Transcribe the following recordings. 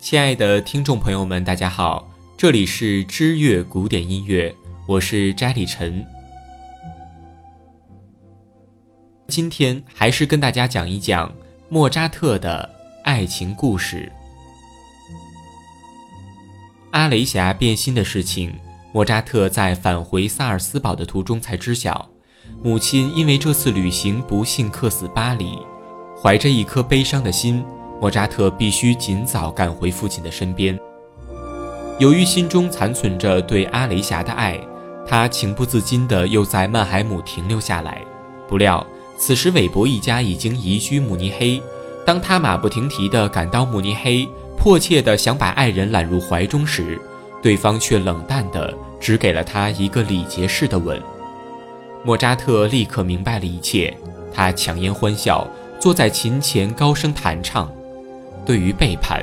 亲爱的听众朋友们，大家好，这里是知乐古典音乐，我是斋里晨。今天还是跟大家讲一讲莫扎特的爱情故事。阿雷霞变心的事情，莫扎特在返回萨尔斯堡的途中才知晓。母亲因为这次旅行不幸客死巴黎，怀着一颗悲伤的心。莫扎特必须尽早赶回父亲的身边。由于心中残存着对阿雷霞的爱，他情不自禁地又在曼海姆停留下来。不料，此时韦伯一家已经移居慕尼黑。当他马不停蹄地赶到慕尼黑，迫切地想把爱人揽入怀中时，对方却冷淡地只给了他一个礼节式的吻。莫扎特立刻明白了一切，他强颜欢笑，坐在琴前高声弹唱。对于背叛，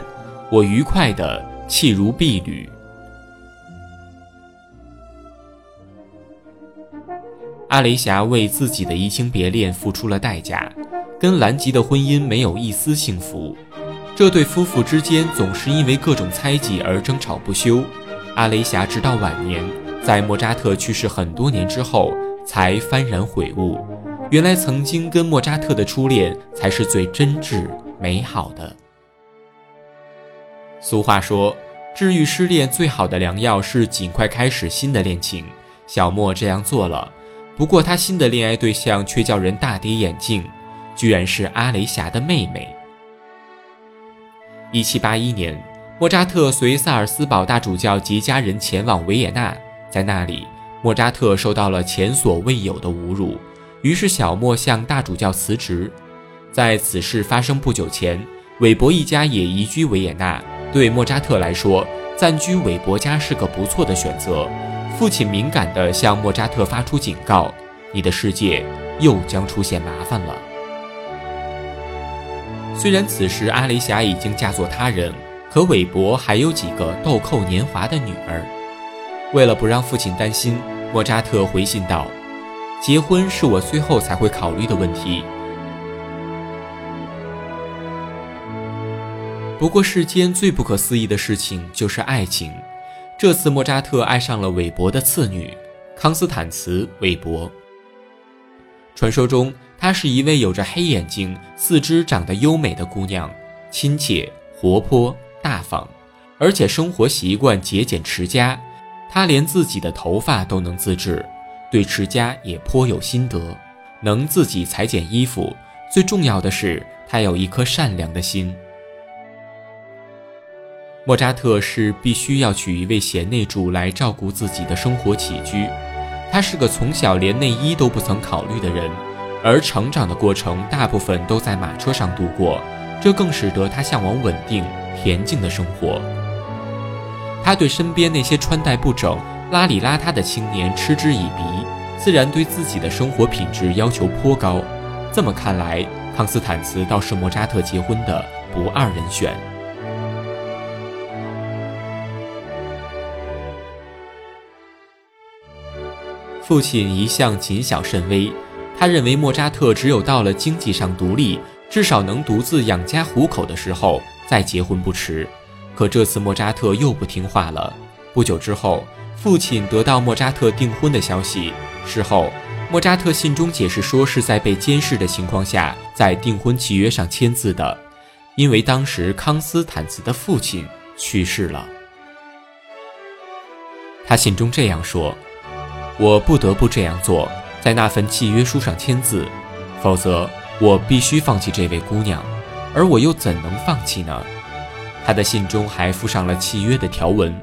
我愉快的弃如敝履。阿雷霞为自己的移情别恋付出了代价，跟兰吉的婚姻没有一丝幸福。这对夫妇之间总是因为各种猜忌而争吵不休。阿雷霞直到晚年，在莫扎特去世很多年之后，才幡然悔悟，原来曾经跟莫扎特的初恋才是最真挚美好的。俗话说，治愈失恋最好的良药是尽快开始新的恋情。小莫这样做了，不过他新的恋爱对象却叫人大跌眼镜，居然是阿雷霞的妹妹。一七八一年，莫扎特随萨尔斯堡大主教及家人前往维也纳，在那里，莫扎特受到了前所未有的侮辱，于是小莫向大主教辞职。在此事发生不久前，韦伯一家也移居维也纳。对莫扎特来说，暂居韦伯家是个不错的选择。父亲敏感地向莫扎特发出警告：“你的世界又将出现麻烦了。”虽然此时阿雷霞已经嫁作他人，可韦伯还有几个豆蔻年华的女儿。为了不让父亲担心，莫扎特回信道：“结婚是我最后才会考虑的问题。”不过，世间最不可思议的事情就是爱情。这次，莫扎特爱上了韦伯的次女康斯坦茨·韦伯。传说中，她是一位有着黑眼睛、四肢长得优美的姑娘，亲切、活泼、大方，而且生活习惯节俭持家。她连自己的头发都能自制，对持家也颇有心得，能自己裁剪衣服。最重要的是，她有一颗善良的心。莫扎特是必须要娶一位贤内助来照顾自己的生活起居，他是个从小连内衣都不曾考虑的人，而成长的过程大部分都在马车上度过，这更使得他向往稳定恬静的生活。他对身边那些穿戴不整、邋里邋遢的青年嗤之以鼻，自然对自己的生活品质要求颇高。这么看来，康斯坦茨倒是莫扎特结婚的不二人选。父亲一向谨小慎微，他认为莫扎特只有到了经济上独立，至少能独自养家糊口的时候再结婚不迟。可这次莫扎特又不听话了。不久之后，父亲得到莫扎特订婚的消息。事后，莫扎特信中解释说是在被监视的情况下在订婚契约上签字的，因为当时康斯坦茨的父亲去世了。他信中这样说。我不得不这样做，在那份契约书上签字，否则我必须放弃这位姑娘，而我又怎能放弃呢？他的信中还附上了契约的条文：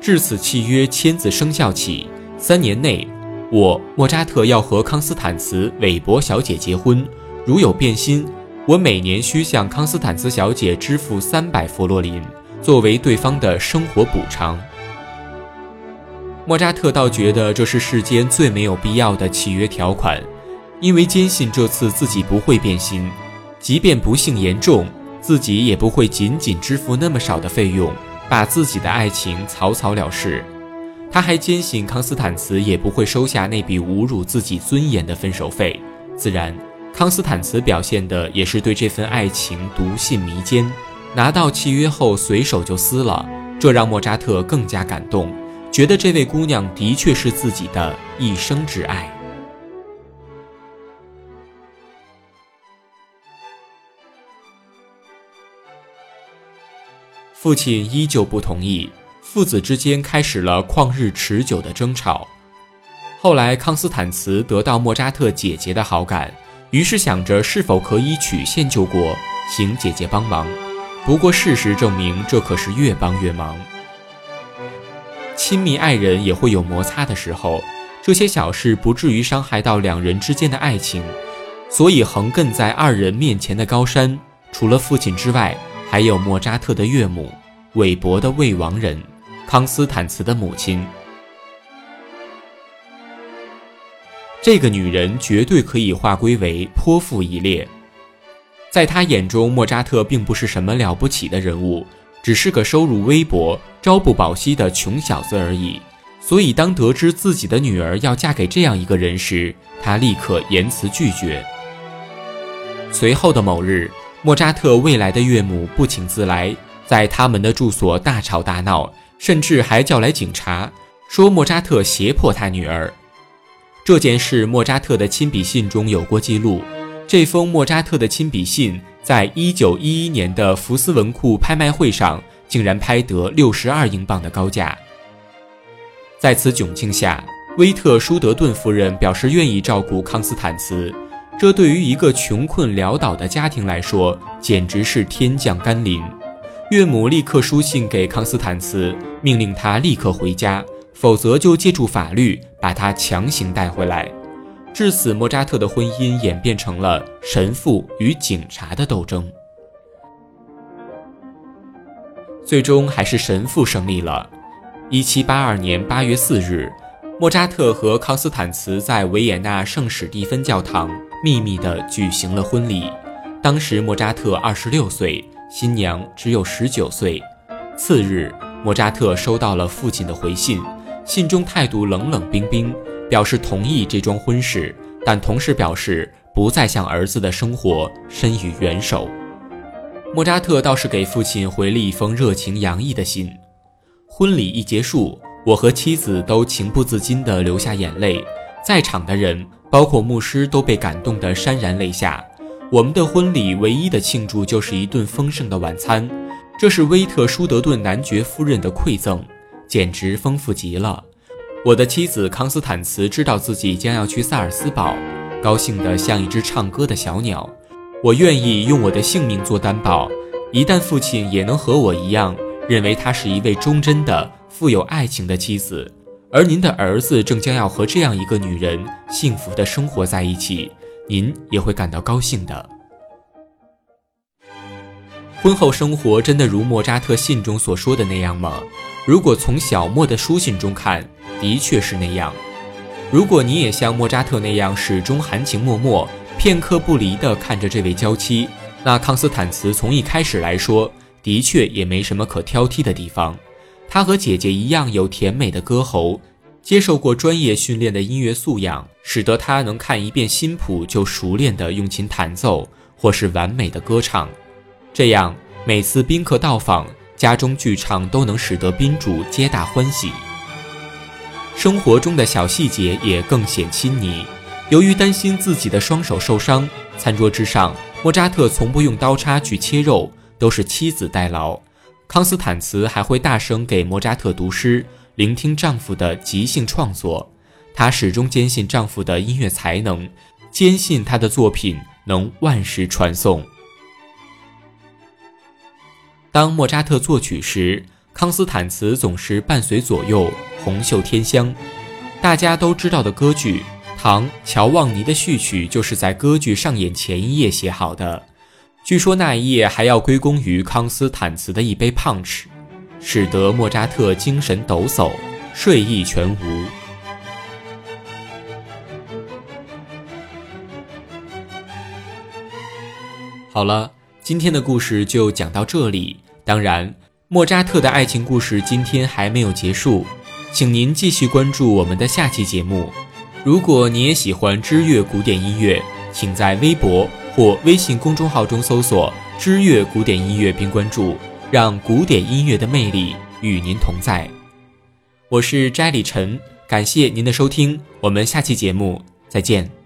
至此契约签字生效起，三年内，我莫扎特要和康斯坦茨·韦伯小姐结婚。如有变心，我每年需向康斯坦茨小姐支付三百佛罗林，作为对方的生活补偿。莫扎特倒觉得这是世间最没有必要的契约条款，因为坚信这次自己不会变心，即便不幸严重，自己也不会仅仅支付那么少的费用，把自己的爱情草草了事。他还坚信康斯坦茨也不会收下那笔侮辱自己尊严的分手费。自然，康斯坦茨表现的也是对这份爱情笃信弥坚。拿到契约后随手就撕了，这让莫扎特更加感动，觉得这位姑娘的确是自己的一生挚爱。父亲依旧不同意，父子之间开始了旷日持久的争吵。后来，康斯坦茨得到莫扎特姐姐的好感，于是想着是否可以曲线救国，请姐姐帮忙。不过，事实证明，这可是越帮越忙。亲密爱人也会有摩擦的时候，这些小事不至于伤害到两人之间的爱情。所以，横亘在二人面前的高山，除了父亲之外，还有莫扎特的岳母，韦伯的未亡人，康斯坦茨的母亲。这个女人绝对可以划归为泼妇一列，在他眼中，莫扎特并不是什么了不起的人物，只是个收入微薄、朝不保夕的穷小子而已。所以，当得知自己的女儿要嫁给这样一个人时，他立刻言辞拒绝。随后的某日，莫扎特未来的岳母不请自来，在他们的住所大吵大闹，甚至还叫来警察，说莫扎特胁迫他女儿。这件事，莫扎特的亲笔信中有过记录。这封莫扎特的亲笔信，在一九一一年的福斯文库拍卖会上，竟然拍得六十二英镑的高价。在此窘境下，威特舒德顿夫人表示愿意照顾康斯坦茨。这对于一个穷困潦倒的家庭来说，简直是天降甘霖。岳母立刻书信给康斯坦茨，命令他立刻回家。否则就借助法律把他强行带回来。至此，莫扎特的婚姻演变成了神父与警察的斗争。最终还是神父胜利了。一七八二年八月四日，莫扎特和康斯坦茨在维也纳圣史蒂芬教堂秘密地举行了婚礼。当时莫扎特二十六岁，新娘只有十九岁。次日，莫扎特收到了父亲的回信。信中态度冷冷冰冰，表示同意这桩婚事，但同时表示不再向儿子的生活伸予援手。莫扎特倒是给父亲回了一封热情洋溢的信。婚礼一结束，我和妻子都情不自禁地流下眼泪，在场的人，包括牧师，都被感动得潸然泪下。我们的婚礼唯一的庆祝就是一顿丰盛的晚餐，这是威特舒德顿男爵夫人的馈赠。简直丰富极了！我的妻子康斯坦茨知道自己将要去萨尔斯堡，高兴得像一只唱歌的小鸟。我愿意用我的性命做担保，一旦父亲也能和我一样认为她是一位忠贞的、富有爱情的妻子，而您的儿子正将要和这样一个女人幸福地生活在一起，您也会感到高兴的。婚后生活真的如莫扎特信中所说的那样吗？如果从小莫的书信中看，的确是那样。如果你也像莫扎特那样始终含情脉脉、片刻不离地看着这位娇妻，那康斯坦茨从一开始来说，的确也没什么可挑剔的地方。他和姐姐一样有甜美的歌喉，接受过专业训练的音乐素养，使得他能看一遍新谱就熟练地用琴弹奏，或是完美的歌唱。这样每次宾客到访。家中剧唱都能使得宾主皆大欢喜，生活中的小细节也更显亲昵。由于担心自己的双手受伤，餐桌之上莫扎特从不用刀叉去切肉，都是妻子代劳。康斯坦茨还会大声给莫扎特读诗，聆听丈夫的即兴创作。她始终坚信丈夫的音乐才能，坚信他的作品能万世传颂。当莫扎特作曲时，康斯坦茨总是伴随左右，红袖添香。大家都知道的歌剧《唐乔旺尼》的序曲，就是在歌剧上演前一夜写好的。据说那一夜还要归功于康斯坦茨的一杯 punch，使得莫扎特精神抖擞，睡意全无。好了。今天的故事就讲到这里。当然，莫扎特的爱情故事今天还没有结束，请您继续关注我们的下期节目。如果你也喜欢知乐古典音乐，请在微博或微信公众号中搜索“知乐古典音乐并关注，让古典音乐的魅力与您同在。我是斋里晨，感谢您的收听，我们下期节目再见。